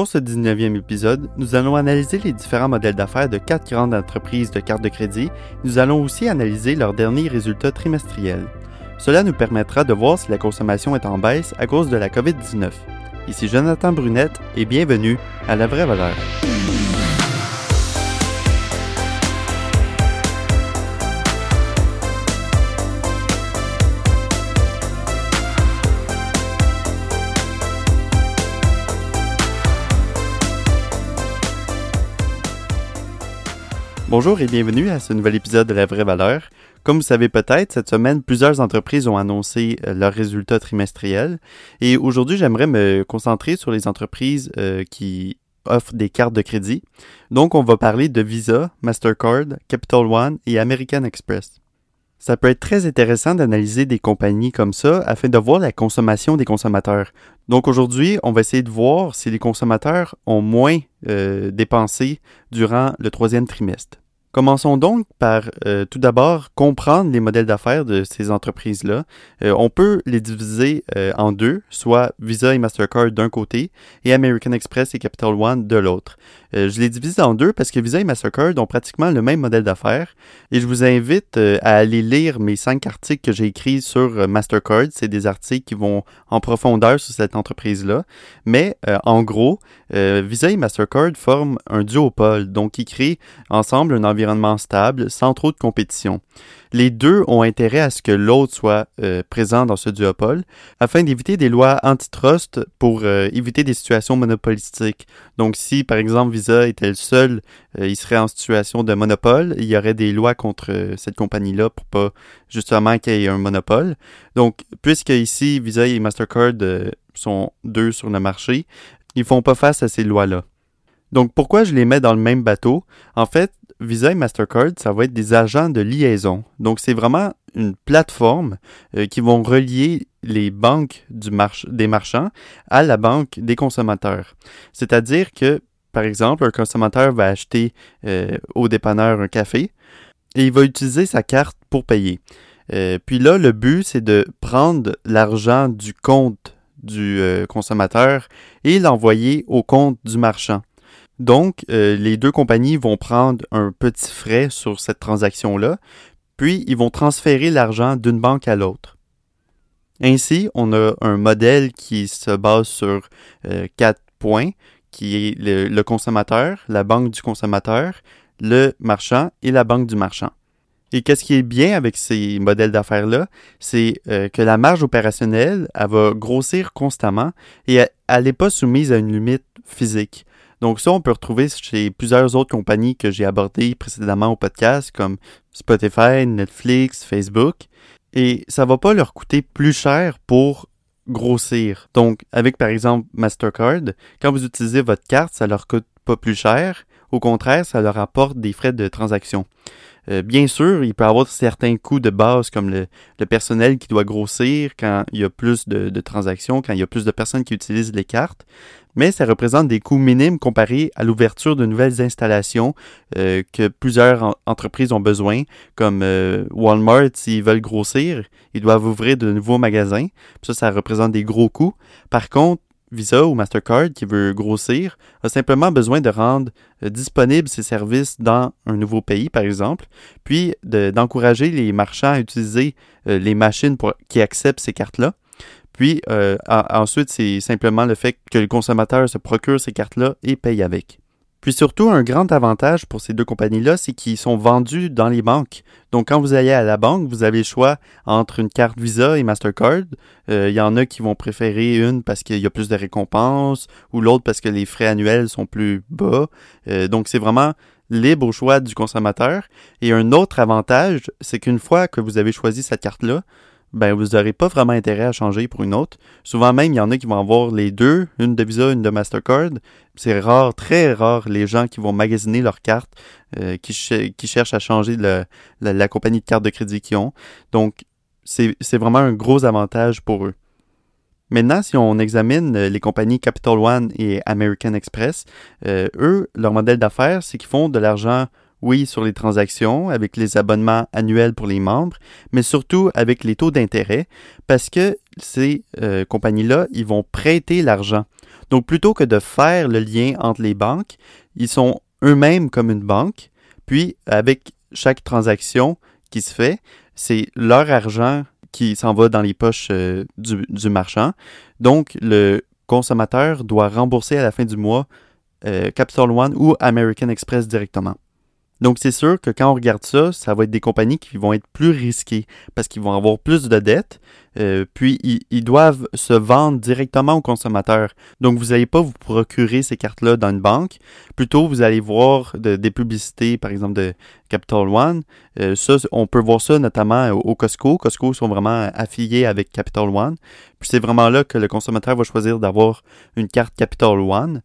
Pour ce 19e épisode, nous allons analyser les différents modèles d'affaires de quatre grandes entreprises de cartes de crédit. Nous allons aussi analyser leurs derniers résultats trimestriels. Cela nous permettra de voir si la consommation est en baisse à cause de la COVID-19. Ici Jonathan Brunette et bienvenue à La Vraie Valeur. Bonjour et bienvenue à ce nouvel épisode de La Vraie Valeur. Comme vous savez peut-être, cette semaine, plusieurs entreprises ont annoncé euh, leurs résultats trimestriels. Et aujourd'hui, j'aimerais me concentrer sur les entreprises euh, qui offrent des cartes de crédit. Donc, on va parler de Visa, Mastercard, Capital One et American Express. Ça peut être très intéressant d'analyser des compagnies comme ça afin de voir la consommation des consommateurs. Donc aujourd'hui, on va essayer de voir si les consommateurs ont moins euh, dépensé durant le troisième trimestre. Commençons donc par euh, tout d'abord comprendre les modèles d'affaires de ces entreprises-là. Euh, on peut les diviser euh, en deux, soit Visa et Mastercard d'un côté et American Express et Capital One de l'autre. je les divise en deux parce que Visa et Mastercard ont pratiquement le même modèle d'affaires et je vous invite à aller lire mes cinq articles que j'ai écrits sur Mastercard. C'est des articles qui vont en profondeur sur cette entreprise-là. Mais en gros, Visa et Mastercard forment un duopole, donc ils créent ensemble un environnement stable, sans trop de compétition. Les deux ont intérêt à ce que l'autre soit euh, présent dans ce duopole, afin d'éviter des lois antitrust pour euh, éviter des situations monopolistiques. Donc si par exemple Visa était le seul, euh, il serait en situation de monopole, il y aurait des lois contre cette compagnie-là pour pas justement qu'il y ait un monopole. Donc puisque ici Visa et Mastercard sont deux sur le marché, ils font pas face à ces lois-là. Donc pourquoi je les mets dans le même bateau? En fait, Visa et Mastercard, ça va être des agents de liaison. Donc, c'est vraiment une plateforme euh, qui vont relier les banques du des marchands à la banque des consommateurs. C'est-à-dire que, par exemple, un consommateur va acheter euh, au dépanneur un café et il va utiliser sa carte pour payer. Euh, puis là, le but, c'est de prendre l'argent du compte du consommateur et l'envoyer au compte du marchand. Donc, euh, les deux compagnies vont prendre un petit frais sur cette transaction-là, puis ils vont transférer l'argent d'une banque à l'autre. Ainsi, on a un modèle qui se base sur euh, quatre points, qui est le, consommateur, la banque du consommateur, le marchand et la banque du marchand. Et qu'est-ce qui est bien avec ces modèles d'affaires-là, c'est euh, que la marge opérationnelle, elle va grossir constamment et elle n'est pas soumise à une limite physique. Donc ça, on peut retrouver chez plusieurs autres compagnies que j'ai abordées précédemment au podcast, comme Spotify, Netflix, Facebook. Et ça va pas leur coûter plus cher pour grossir. Donc, avec par exemple Mastercard, quand vous utilisez votre carte, ça leur coûte pas plus cher. Au contraire, ça leur apporte des frais de transaction. Euh, bien sûr, il peut y avoir certains coûts de base comme le, personnel qui doit grossir quand il y a plus de, transactions, quand il y a plus de personnes qui utilisent les cartes, mais ça représente des coûts minimes comparés à l'ouverture de nouvelles installations euh, que plusieurs entreprises ont besoin, comme euh, Walmart, s'ils veulent grossir, ils doivent ouvrir de nouveaux magasins. ça, ça représente des gros coûts. Par contre, Visa ou Mastercard qui veut grossir a simplement besoin de rendre euh, disponibles ses services dans un nouveau pays, par exemple, puis d'encourager les marchands à utiliser euh, les machines pour, qui acceptent ces cartes-là. Puis euh, ensuite, c'est simplement le fait que le consommateur se procure ces cartes-là et paye avec. Puis surtout, un grand avantage pour ces deux compagnies-là, c'est qu'ils sont vendus dans les banques. Donc, quand vous allez à la banque, vous avez le choix entre une carte Visa et Mastercard. Euh, il y en a qui vont préférer une parce qu'il y a plus de récompenses ou l'autre parce que les frais annuels sont plus bas. Euh, donc, c'est vraiment libre au choix du consommateur. Et un autre avantage, c'est qu'une fois que vous avez choisi cette carte-là, ben vous n'aurez pas vraiment intérêt à changer pour une autre. Souvent même, il y en a qui vont avoir les deux, une de Visa, une de Mastercard. C'est rare, très rare, les gens qui vont magasiner leurs cartes, euh, qui, cherchent à changer la, la, compagnie de carte de crédit qu'ils ont. Donc, c'est vraiment un gros avantage pour eux. Maintenant, si on examine euh, les compagnies Capital One et American Express, euh, eux, leur modèle d'affaires, c'est qu'ils font de l'argent oui, sur les transactions, avec les abonnements annuels pour les membres, mais surtout avec les taux d'intérêt, parce que ces euh, compagnies-là, ils vont prêter l'argent. Donc plutôt que de faire le lien entre les banques, ils sont eux-mêmes comme une banque, puis avec chaque transaction qui se fait, c'est leur argent qui s'en va dans les poches euh, du, marchand. Donc le consommateur doit rembourser à la fin du mois euh, Capital One ou American Express directement. Donc c'est sûr que quand on regarde ça, ça va être des compagnies qui vont être plus risquées parce qu'ils vont avoir plus de dettes, euh, puis ils, doivent se vendre directement aux consommateurs. Donc vous n'allez pas vous procurer ces cartes-là dans une banque, plutôt vous allez voir des publicités, par exemple de Capital One. Euh, ça, on peut voir ça notamment au Costco. Costco sont vraiment affiliés avec Capital One. Puis c'est vraiment là que le consommateur va choisir d'avoir une carte Capital One.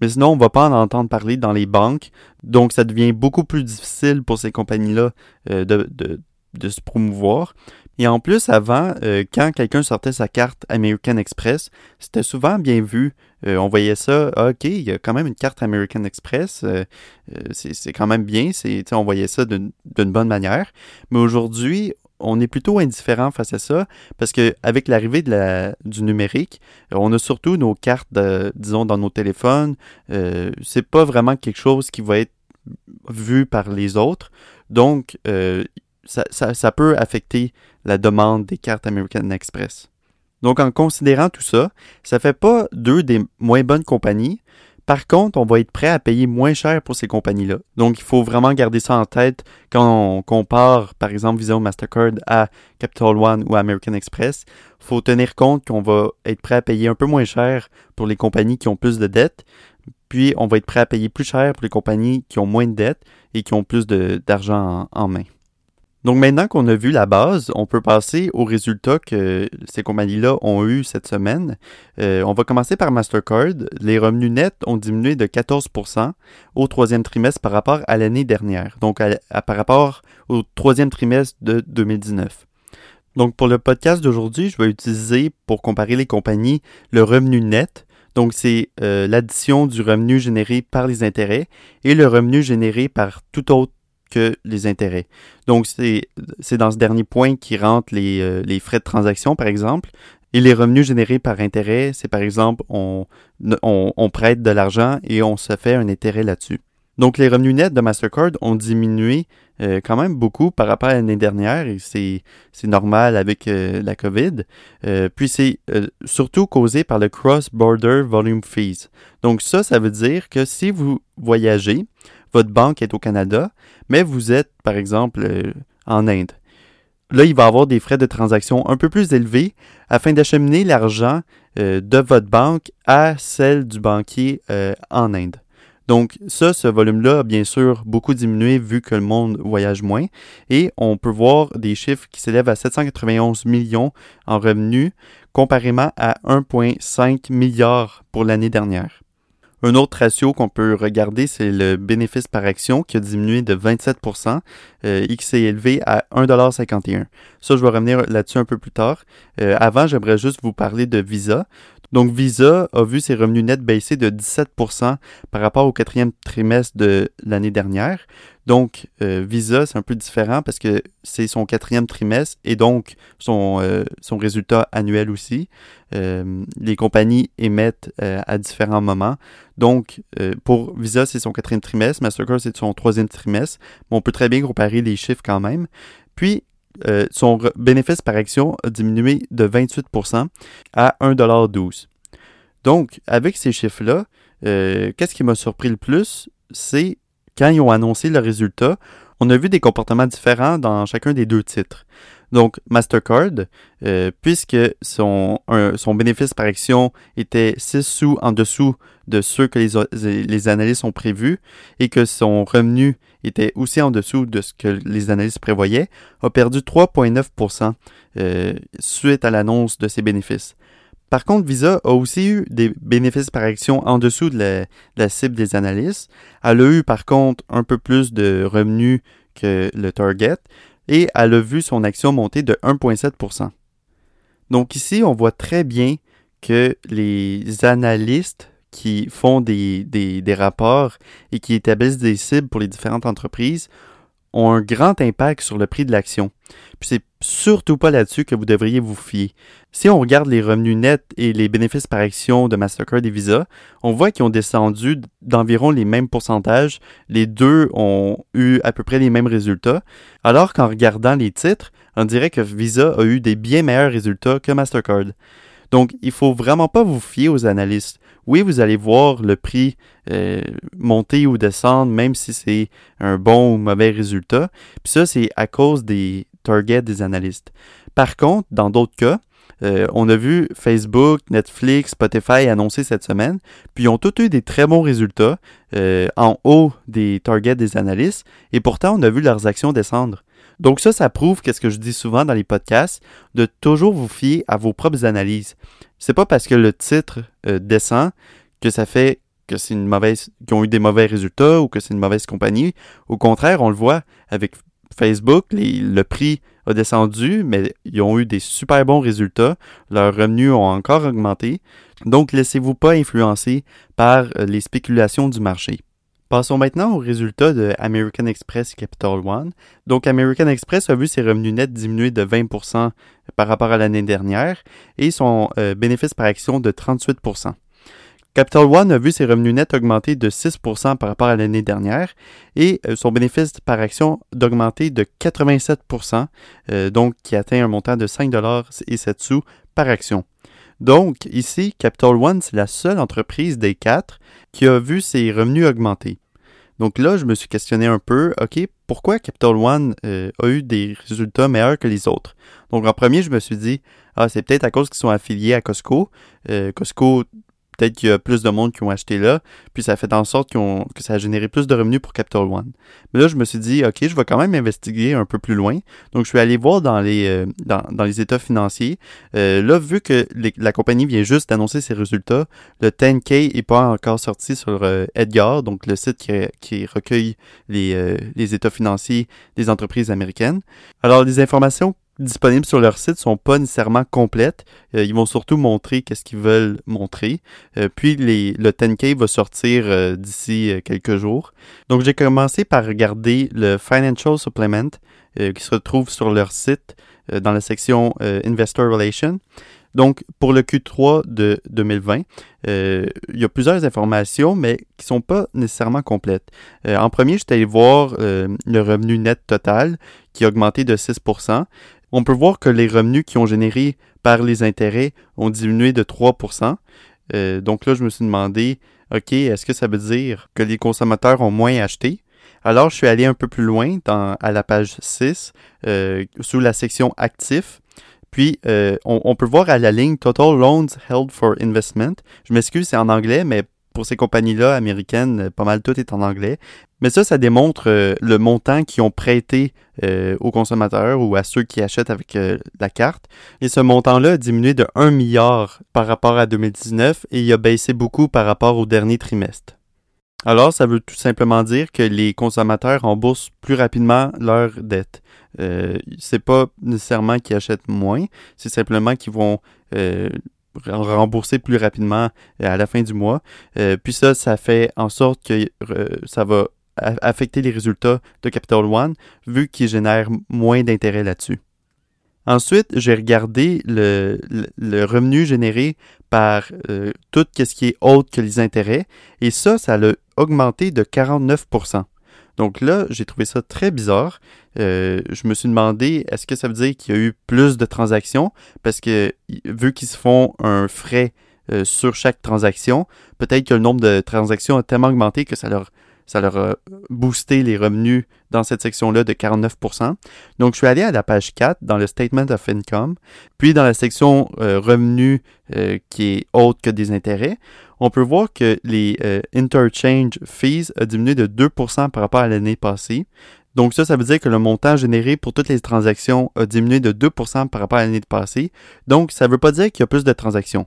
Mais sinon, on ne va pas en entendre parler dans les banques. Donc, ça devient beaucoup plus difficile pour ces compagnies-là euh, de, de, de, se promouvoir. Et en plus, avant, euh, quand quelqu'un sortait sa carte American Express, c'était souvent bien vu. Euh, on voyait ça, ah, OK, il y a quand même une carte American Express, c'est quand même bien, on voyait ça d'une bonne manière. Mais aujourd'hui, on est plutôt indifférent face à ça parce que avec l'arrivée du numérique, on a surtout nos cartes, disons, dans nos téléphones. Euh, c'est pas vraiment quelque chose qui va être vu par les autres. Donc, euh, ça, ça, peut affecter la demande des cartes American Express. Donc, en considérant tout ça, ça fait pas deux des moins bonnes compagnies, par contre, on va être prêt à payer moins cher pour ces compagnies-là. Donc, il faut vraiment garder ça en tête quand on compare, par exemple, Visa ou Mastercard à Capital One ou American Express. Il faut tenir compte qu'on va être prêt à payer un peu moins cher pour les compagnies qui ont plus de dettes, puis on va être prêt à payer plus cher pour les compagnies qui ont moins de dettes et qui ont plus d'argent en main. Donc maintenant qu'on a vu la base, on peut passer aux résultats que ces compagnies-là ont eu cette semaine. Euh, on va commencer par Mastercard. Les revenus nets ont diminué de 14% au troisième trimestre par rapport à l'année dernière, donc par rapport au troisième trimestre de 2019. Donc pour le podcast d'aujourd'hui, je vais utiliser pour comparer les compagnies le revenu net. Donc c'est euh, l'addition du revenu généré par les intérêts et le revenu généré par tout autre que les intérêts. Donc, c'est dans ce dernier point qui rentre les, euh, les, frais de transaction, par exemple. Et les revenus générés par intérêt, c'est par exemple, on, on, on prête de l'argent et on se fait un intérêt là-dessus. Donc, les revenus nets de Mastercard ont diminué euh, quand même beaucoup par rapport à l'année dernière et c'est normal avec euh, la COVID. puis, c'est surtout causé par le Cross-Border Volume Fees. Donc, ça, ça veut dire que si vous voyagez, votre banque est au Canada, mais vous êtes, par exemple, euh, en Inde. Là, il va avoir des frais de transaction un peu plus élevés afin d'acheminer l'argent euh, de votre banque à celle du banquier euh, en Inde. Donc ça, ce volume-là a bien sûr beaucoup diminué vu que le monde voyage moins et on peut voir des chiffres qui s'élèvent à 791 millions en revenus comparément à 1,5 milliard pour l'année dernière. Un autre ratio qu'on peut regarder, c'est le bénéfice par action qui a diminué de 27 euh, et qui s'est élevé à 1,51 Ça, je vais revenir là-dessus un peu plus tard. Euh, avant, j'aimerais juste vous parler de Visa. Donc, Visa a vu ses revenus nets baisser de 17% par rapport au quatrième trimestre de l'année dernière. Donc, euh, Visa, c'est un peu différent parce que c'est son quatrième trimestre et donc son, euh, son résultat annuel aussi. Euh, les compagnies émettent à différents moments. Donc, pour Visa, c'est son quatrième trimestre. Mastercard, c'est son troisième trimestre. Mais on peut très bien comparer les chiffres quand même. Puis, son bénéfice par action a diminué de 28% à 1,12 Donc, avec ces chiffres-là, qu'est-ce qui m'a surpris le plus? C'est quand ils ont annoncé le résultat, on a vu des comportements différents dans chacun des deux titres. Donc, Mastercard, euh, puisque son, son bénéfice par action était 6 sous en dessous de ceux que les, les analystes ont prévus et que son revenu était aussi en dessous de ce que les analystes prévoyaient, a perdu 3,9% euh, suite à l'annonce de ses bénéfices. Par contre, Visa a aussi eu des bénéfices par action en dessous de la, cible des analystes. Elle a eu par contre un peu plus de revenus que le target et elle a vu son action monter de 1,7% Donc ici, on voit très bien que les analystes qui font des, des, rapports et qui établissent des cibles pour les différentes entreprises ont un grand impact sur le prix de l'action. Puis c'est surtout pas là-dessus que vous devriez vous fier. Si on regarde les revenus nets et les bénéfices par action de Mastercard et Visa, on voit qu'ils ont descendu d'environ les mêmes pourcentages. Les deux ont eu à peu près les mêmes résultats. Alors qu'en regardant les titres, on dirait que Visa a eu des bien meilleurs résultats que Mastercard. Donc, il faut vraiment pas vous fier aux analystes. Oui, vous allez voir le prix euh, monter ou descendre, même si c'est un bon ou mauvais résultat. Puis ça, c'est à cause des targets des analystes. Par contre, dans d'autres cas, euh, on a vu Facebook, Netflix, Spotify annoncer cette semaine, puis ils ont tous eu des très bons résultats euh, en haut des targets des analystes, et pourtant on a vu leurs actions descendre. Donc ça, ça prouve qu'est-ce que je dis souvent dans les podcasts, de toujours vous fier à vos propres analyses. C'est pas parce que le titre euh, descend que ça fait que c'est une mauvaise, qu'ils ont eu des mauvais résultats ou que c'est une mauvaise compagnie. Au contraire, on le voit avec Facebook, le prix a descendu, mais ils ont eu des super bons résultats. Leurs revenus ont encore augmenté. Donc, laissez-vous pas influencer par euh, les spéculations du marché. Passons maintenant aux résultats de American Express Capital One. Donc, American Express a vu ses revenus nets diminuer de 20% par rapport à l'année dernière et son euh, bénéfice par action de 38%. Capital One a vu ses revenus nets augmenter de 6% par rapport à l'année dernière et euh, son bénéfice par action d'augmenter de 87%, euh, donc qui atteint un montant de 5 et 7 sous par action. Donc, ici, Capital One, c'est la seule entreprise des quatre qui a vu ses revenus augmenter. Donc là, je me suis questionné un peu, OK, pourquoi Capital One euh, a eu des résultats meilleurs que les autres? Donc en premier, je me suis dit, ah, c'est peut-être à cause qu'ils sont affiliés à Costco. Euh, Costco peut-être qu'il y a plus de monde qui ont acheté là, puis ça a fait en sorte que ça a généré plus de revenus pour Capital One. Mais là, je me suis dit, OK, je vais quand même investiguer un peu plus loin. Donc, je suis allé voir dans les, euh, états financiers. Euh, là, vu que la compagnie vient juste d'annoncer ses résultats, le 10K n'est pas encore sorti sur euh, Edgar, donc le site qui, recueille les états financiers des entreprises américaines. Alors, les informations disponibles sur leur site sont pas nécessairement complètes. Euh, ils vont surtout montrer qu'est-ce qu'ils veulent montrer. Euh, puis les, le 10K va sortir euh, d'ici quelques jours. Donc j'ai commencé par regarder le Financial Supplement qui se retrouve sur leur site dans la section Investor Relations. Donc, pour le Q3 de 2020, il y a plusieurs informations, mais qui sont pas nécessairement complètes. en premier, je suis allé voir le revenu net total qui a augmenté de 6 on peut voir que les revenus qui ont généré par les intérêts ont diminué de 3% euh, Donc là, je me suis demandé, OK, est-ce que ça veut dire que les consommateurs ont moins acheté? Alors, je suis allé un peu plus loin à la page 6, euh, sous la section Actifs. Puis, euh, on, on, peut voir à la ligne Total Loans Held for Investment. Je m'excuse, c'est en anglais, mais pour ces compagnies-là américaines, pas mal tout est en anglais. Mais ça, ça démontre euh, le montant qu'ils ont prêté euh, aux consommateurs ou à ceux qui achètent avec euh, la carte. Et ce montant-là a diminué de 1 milliard par rapport à 2019 et il a baissé beaucoup par rapport au dernier trimestre. Alors, ça veut tout simplement dire que les consommateurs remboursent plus rapidement leurs dettes. C'est pas nécessairement qu'ils achètent moins, c'est simplement qu'ils vont rembourser plus rapidement à la fin du mois. puis ça, ça fait en sorte que ça va affecter les résultats de Capital One vu qu'il génère moins d'intérêt là-dessus. Ensuite, j'ai regardé le, revenu généré par euh, tout ce qui est autre que les intérêts et ça, ça a augmenté de 49% donc là, j'ai trouvé ça très bizarre. Euh, je me suis demandé, est-ce que ça veut dire qu'il y a eu plus de transactions? Parce que vu qu'ils se font un frais euh, sur chaque transaction, peut-être que le nombre de transactions a tellement augmenté que ça leur ça leur a boosté les revenus dans cette section-là de 49%. Donc, je suis allé à la page 4 dans le Statement of Income, puis dans la section euh, revenus euh, qui est autre que des intérêts, on peut voir que les euh, interchange fees a diminué de 2% par rapport à l'année passée. Donc ça, ça veut dire que le montant généré pour toutes les transactions a diminué de 2% par rapport à l'année passée. Donc ça ne veut pas dire qu'il y a plus de transactions.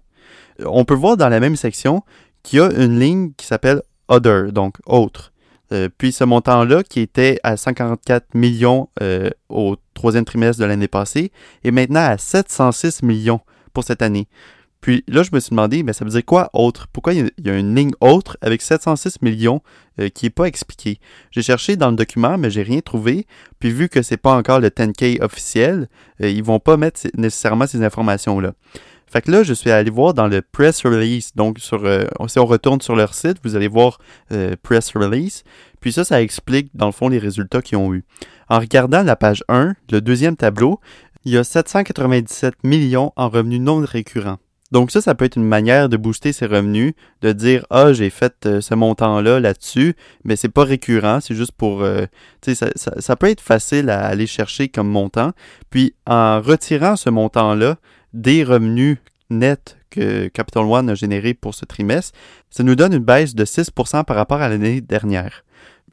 On peut voir dans la même section qu'il y a une ligne qui s'appelle Other, donc autre. Euh, puis ce montant-là, qui était à 144 millions euh, au troisième trimestre de l'année passée, est maintenant à 706 millions pour cette année. Puis là, je me suis demandé, mais ça veut dire quoi autre? Pourquoi il y a une ligne autre avec 706 millions euh, qui n'est pas expliquée? J'ai cherché dans le document, mais j'ai rien trouvé. Puis vu que c'est pas encore le 10K officiel, euh, ils vont pas mettre nécessairement ces informations-là. Fait que là, je suis allé voir dans le press release. Donc, sur, euh, si on retourne sur leur site, vous allez voir press release. Puis ça, ça explique dans le fond les résultats qu'ils ont eu. En regardant la page 1, le deuxième tableau, il y a 797 millions en revenus non récurrents. Donc ça, ça peut être une manière de booster ses revenus, de dire ah j'ai fait euh, ce montant-là là-dessus, mais c'est pas récurrent, c'est juste pour, euh, tu sais, ça, ça, peut être facile à aller chercher comme montant. Puis en retirant ce montant-là des revenus nets que Capital One a généré pour ce trimestre, ça nous donne une baisse de 6% par rapport à l'année dernière.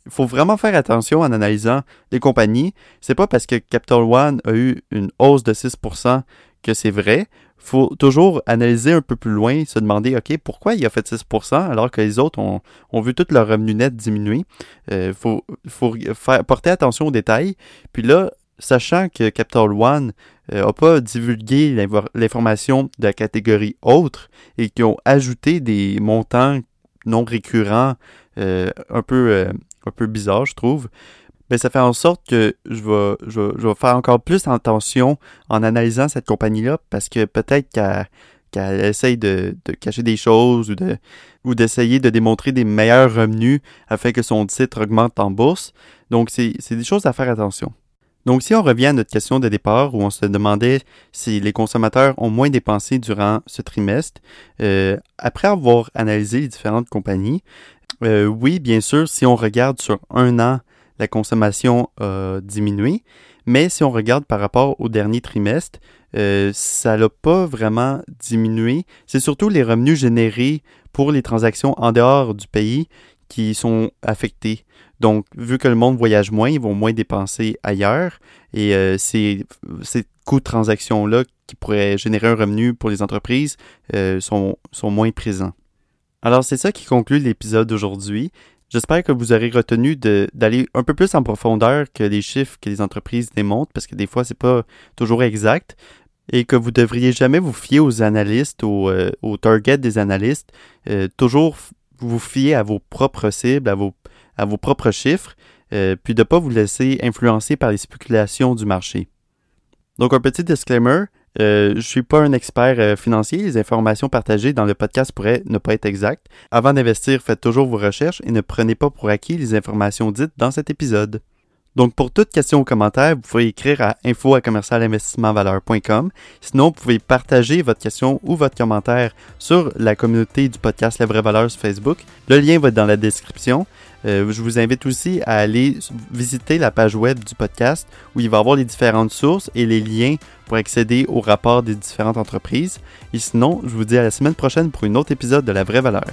Il faut vraiment faire attention en analysant les compagnies. C'est pas parce que Capital One a eu une hausse de 6% que c'est vrai faut toujours analyser un peu plus loin, se demander, OK, pourquoi il a fait 6% alors que les autres ont, vu tout leur revenu net diminuer? Il euh, faut, faut faire, porter attention aux détails. Puis là, sachant que Capital One n'a euh, pas divulgué l'information de la catégorie autre et qui ont ajouté des montants non récurrents euh, un peu un peu bizarre, je trouve ben, ça fait en sorte que je vais, je, vais faire encore plus attention en analysant cette compagnie-là parce que peut-être qu'elle essaye de, cacher des choses ou d'essayer de démontrer des meilleurs revenus afin que son titre augmente en bourse. Donc, c'est des choses à faire attention. Donc, si on revient à notre question de départ où on se demandait si les consommateurs ont moins dépensé durant ce trimestre, euh, après avoir analysé les différentes compagnies, euh, oui, bien sûr, si on regarde sur un an la consommation a diminué. Mais si on regarde par rapport au dernier trimestre, euh, ça n'a pas vraiment diminué. C'est surtout les revenus générés pour les transactions en dehors du pays qui sont affectés. Donc, vu que le monde voyage moins, ils vont moins dépenser ailleurs. Et euh, ces, coûts de transaction-là qui pourraient générer un revenu pour les entreprises euh, sont, sont moins présents. Alors, c'est ça qui conclut l'épisode d'aujourd'hui. J'espère que vous aurez retenu d'aller un peu plus en profondeur que les chiffres que les entreprises démontrent, parce que des fois, c'est pas toujours exact, et que vous devriez jamais vous fier aux analystes, aux, euh, targets des analystes. Toujours vous fier à vos propres cibles, à vos, à vos propres chiffres, euh, puis de ne pas vous laisser influencer par les spéculations du marché. Donc, un petit disclaimer, euh, je ne suis pas un expert euh, financier. Les informations partagées dans le podcast pourraient ne pas être exactes. Avant d'investir, faites toujours vos recherches et ne prenez pas pour acquis les informations dites dans cet épisode. Donc, pour toute question ou commentaire, vous pouvez écrire à info Sinon, vous pouvez partager votre question ou votre commentaire sur la communauté du podcast La Vraie Valeur sur Facebook. Le lien va être dans la description. Euh, je vous invite aussi à aller visiter la page web du podcast où il va y avoir les différentes sources et les liens pour accéder au rapport des différentes entreprises. Et sinon, je vous dis à la semaine prochaine pour un autre épisode de La Vraie Valeur.